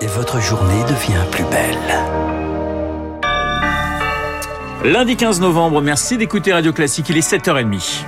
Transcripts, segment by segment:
et votre journée devient plus belle. Lundi 15 novembre, merci d'écouter Radio Classique, il est 7h30.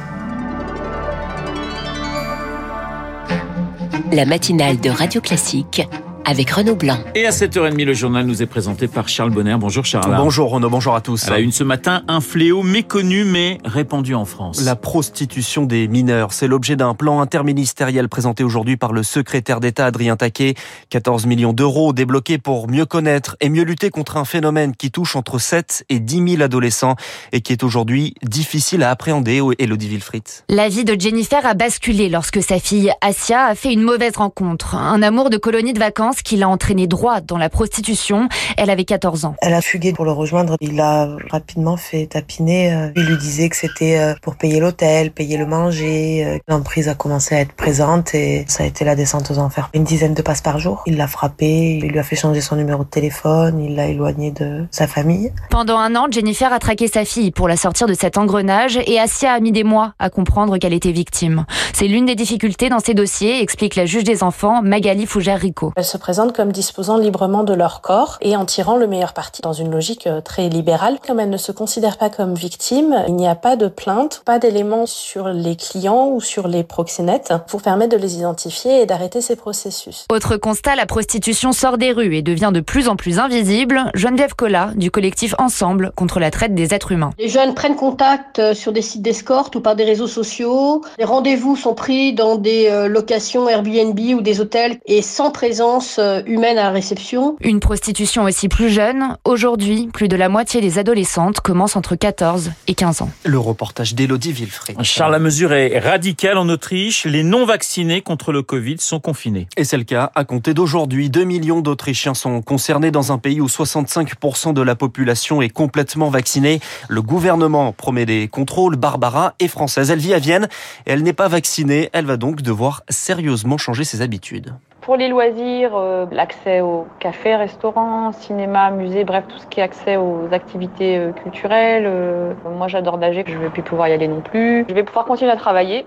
La matinale de Radio Classique avec Renaud Blanc. Et à 7h30, le journal nous est présenté par Charles Bonner. Bonjour Charles. Bonjour Renaud, bonjour à tous. À la une ce matin, un fléau méconnu mais répandu en France. La prostitution des mineurs, c'est l'objet d'un plan interministériel présenté aujourd'hui par le secrétaire d'État Adrien Taquet. 14 millions d'euros débloqués pour mieux connaître et mieux lutter contre un phénomène qui touche entre 7 et 10 000 adolescents et qui est aujourd'hui difficile à appréhender. Elodie Wilfried. La vie de Jennifer a basculé lorsque sa fille Asia a fait une mauvaise rencontre. Un amour de colonie de vacances qui l'a entraînée droit dans la prostitution. Elle avait 14 ans. Elle a fugué pour le rejoindre. Il a rapidement fait tapiner. Euh, il lui disait que c'était euh, pour payer l'hôtel, payer le manger. Euh, l'emprise a commencé à être présente et ça a été la descente aux enfers. Une dizaine de passes par jour. Il l'a frappé, il lui a fait changer son numéro de téléphone, il l'a éloigné de sa famille. Pendant un an, Jennifer a traqué sa fille pour la sortir de cet engrenage et Asia a mis des mois à comprendre qu'elle était victime. C'est l'une des difficultés dans ces dossiers, explique la juge des enfants Magali Fougère-Rico présentent comme disposant librement de leur corps et en tirant le meilleur parti. Dans une logique euh, très libérale, comme elles ne se considèrent pas comme victimes, il n'y a pas de plainte, pas d'éléments sur les clients ou sur les proxénètes pour permettre de les identifier et d'arrêter ces processus. Autre constat, la prostitution sort des rues et devient de plus en plus invisible. Geneviève Collat, du collectif Ensemble contre la traite des êtres humains. Les jeunes prennent contact euh, sur des sites d'escorte ou par des réseaux sociaux. Les rendez-vous sont pris dans des euh, locations Airbnb ou des hôtels et sans présence euh, humaine à la réception. Une prostitution aussi plus jeune. Aujourd'hui, plus de la moitié des adolescentes commencent entre 14 et 15 ans. Le reportage d'Elodie Villefray. Charles, la mesure est radicale en Autriche. Les non-vaccinés contre le Covid sont confinés. Et c'est le cas. À compter d'aujourd'hui, 2 millions d'Autrichiens sont concernés dans un pays où 65% de la population est complètement vaccinée. Le gouvernement promet des contrôles. Barbara est française. Elle vit à Vienne et elle n'est pas vaccinée. Elle va donc devoir sérieusement changer ses habitudes. Pour les loisirs, euh, l'accès aux cafés, restaurants, cinéma, musées, bref, tout ce qui est accès aux activités euh, culturelles. Euh, moi, j'adore nager, je ne vais plus pouvoir y aller non plus. Je vais pouvoir continuer à travailler.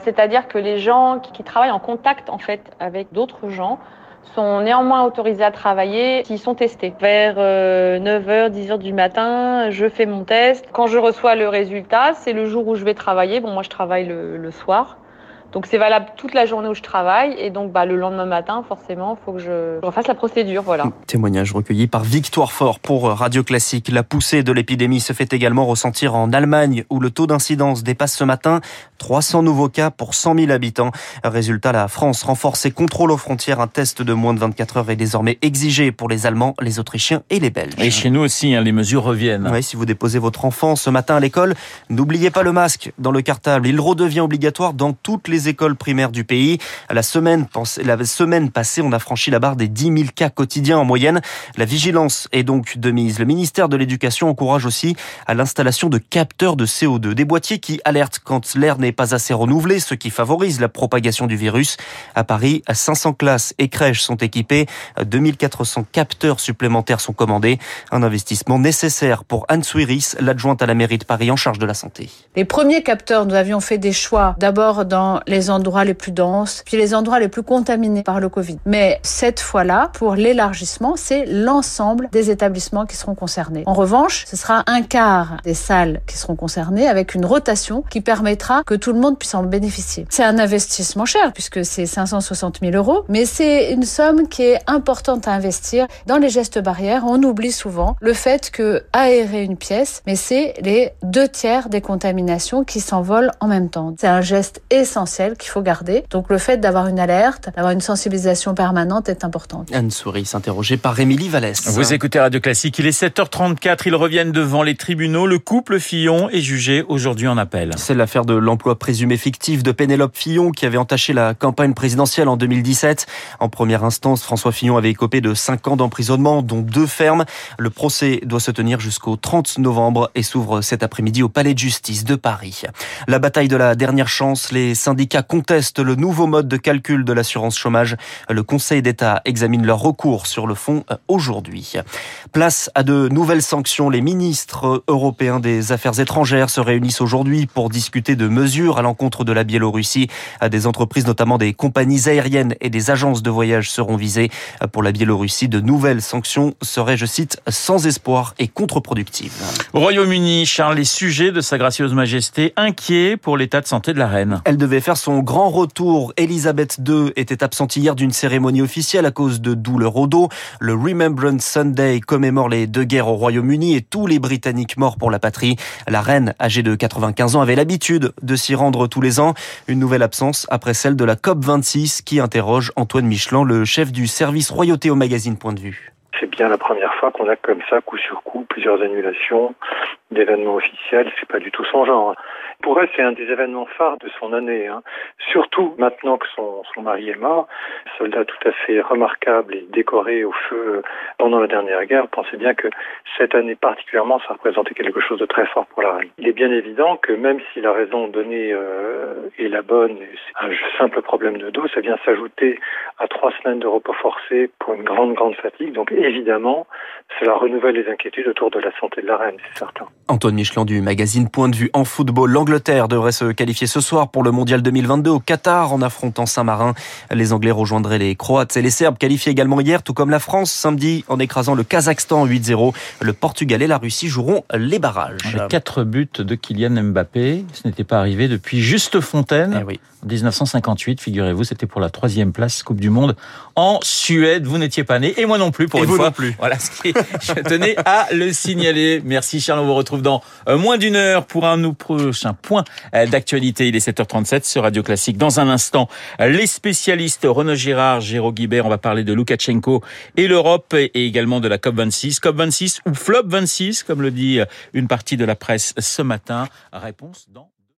C'est-à-dire que les gens qui, travaillent en contact en fait avec d'autres gens sont néanmoins autorisés à travailler s'ils sont testés. Vers 9h, 10h du matin, je fais mon test. Quand je reçois le résultat, c'est le jour où je vais travailler. Bon, moi, je travaille le, le soir. Donc c'est valable toute la journée où je travaille et donc bah, le lendemain matin, forcément, il faut que je, refasse la procédure. Voilà. Témoignage recueilli par Victoire Fort pour Radio Classique. La poussée de l'épidémie se fait également ressentir en Allemagne où le taux d'incidence dépasse ce matin 300 nouveaux cas pour 100 000 habitants. Résultat, la France renforce ses contrôles aux frontières. Un test de moins de 24 heures est désormais exigé pour les Allemands, les Autrichiens et les Belges. Et chez nous aussi, hein, les mesures reviennent. Oui, si vous déposez votre enfant ce matin à l'école, n'oubliez pas le masque dans le cartable. Il redevient obligatoire dans toutes les écoles primaires du pays. La semaine, la semaine passée, on a franchi la barre des 10 000 cas quotidiens en moyenne. La vigilance est donc de mise. Le ministère de l'Éducation encourage aussi à l'installation de capteurs de CO2, des boîtiers qui alertent quand l'air n'est pas assez renouvelé, ce qui favorise la propagation du virus. À Paris, 500 classes et crèches sont équipées, 2400 capteurs supplémentaires sont commandés. Un investissement nécessaire pour Anne Suiris, l'adjointe à la mairie de Paris en charge de la santé. Les premiers capteurs, nous avions fait des choix d'abord dans les endroits les plus denses, puis les endroits les plus contaminés par le Covid. Mais cette fois-là, pour l'élargissement, c'est l'ensemble des établissements qui seront concernés. En revanche, ce sera un quart des salles qui seront concernées avec une rotation qui permettra que tout le monde puisse en bénéficier. C'est un investissement cher puisque c'est 560 000 euros, mais c'est une somme qui est importante à investir. Dans les gestes barrières, on oublie souvent le fait que aérer une pièce, mais c'est les deux tiers des contaminations qui s'envolent en même temps. C'est un geste essentiel qu'il faut garder. Donc le fait d'avoir une alerte, d'avoir une sensibilisation permanente est importante. Anne Souris, interrogée par Émilie Vallès. Vous écoutez Radio Classique, il est 7h34, ils reviennent devant les tribunaux. Le couple Fillon est jugé aujourd'hui en appel. C'est l'affaire de l'emploi présumé fictif de Pénélope Fillon qui avait entaché la campagne présidentielle en 2017. En première instance, François Fillon avait écopé de 5 ans d'emprisonnement, dont deux fermes. Le procès doit se tenir jusqu'au 30 novembre et s'ouvre cet après-midi au Palais de justice de Paris. La bataille de la dernière chance, les syndicats syndicats contestent le nouveau mode de calcul de l'assurance chômage. Le Conseil d'État examine leur recours sur le fond euh, aujourd'hui. Place à de nouvelles sanctions. Les ministres européens des Affaires étrangères se réunissent aujourd'hui pour discuter de mesures à l'encontre de la Biélorussie. Des entreprises, notamment des compagnies aériennes et des agences de voyage seront visées. Pour la Biélorussie, de nouvelles sanctions seraient, je cite, sans espoir et contre-productives. Au Royaume-Uni, Charles, les sujets de Sa Gracieuse Majesté inquiets pour l'état de santé de la reine. Elle devait faire son grand retour. Elisabeth II était absente hier d'une cérémonie officielle à cause de douleurs au dos. Le Remembrance Sunday commémore les deux guerres au Royaume-Uni et tous les Britanniques morts pour la patrie. La reine, âgée de 95 ans, avait l'habitude de s'y rendre tous les ans. Une nouvelle absence après celle de la COP26 qui interroge Antoine Michelin, le chef du service royauté au magazine Point de vue. C'est bien la première fois qu'on a comme ça, coup sur coup, plusieurs annulations d'événements officiels. C'est pas du tout son genre. Pour elle, c'est un des événements phares de son année. Hein. Surtout maintenant que son, son mari est mort, soldat tout à fait remarquable et décoré au feu pendant la dernière guerre. Pensez bien que cette année particulièrement, ça représentait quelque chose de très fort pour la reine. Il est bien évident que même si la raison donnée euh, est la bonne, c'est un simple problème de dos, ça vient s'ajouter à trois semaines de repos forcé pour une grande, grande fatigue. Donc évidemment, cela renouvelle les inquiétudes autour de la santé de la reine, c'est certain. Antoine Michelin du magazine Point de vue en football. L'Angleterre devrait se qualifier ce soir pour le mondial 2022 au Qatar en affrontant Saint-Marin. Les Anglais rejoindraient les Croates et les Serbes qualifiés également hier, tout comme la France samedi en écrasant le Kazakhstan 8-0. Le Portugal et la Russie joueront les barrages. Les quatre buts de Kylian Mbappé, ce n'était pas arrivé depuis Juste Fontaine. Eh oui. 1958, figurez-vous, c'était pour la troisième place Coupe du Monde en Suède. Vous n'étiez pas né et moi non plus pour et une vous fois. non plus. Voilà ce qui je tenais à le signaler. Merci Charles, on vous retrouve dans euh, moins d'une heure pour un nou- prochain point euh, d'actualité. Il est 7h37 sur Radio Classique. Dans un instant, les spécialistes Renaud Girard, Géraud Guibert, on va parler de Loukachenko et l'Europe et également de la COP26. COP26 ou FLOP 26, comme le dit euh, une partie de la presse ce matin. Réponse dans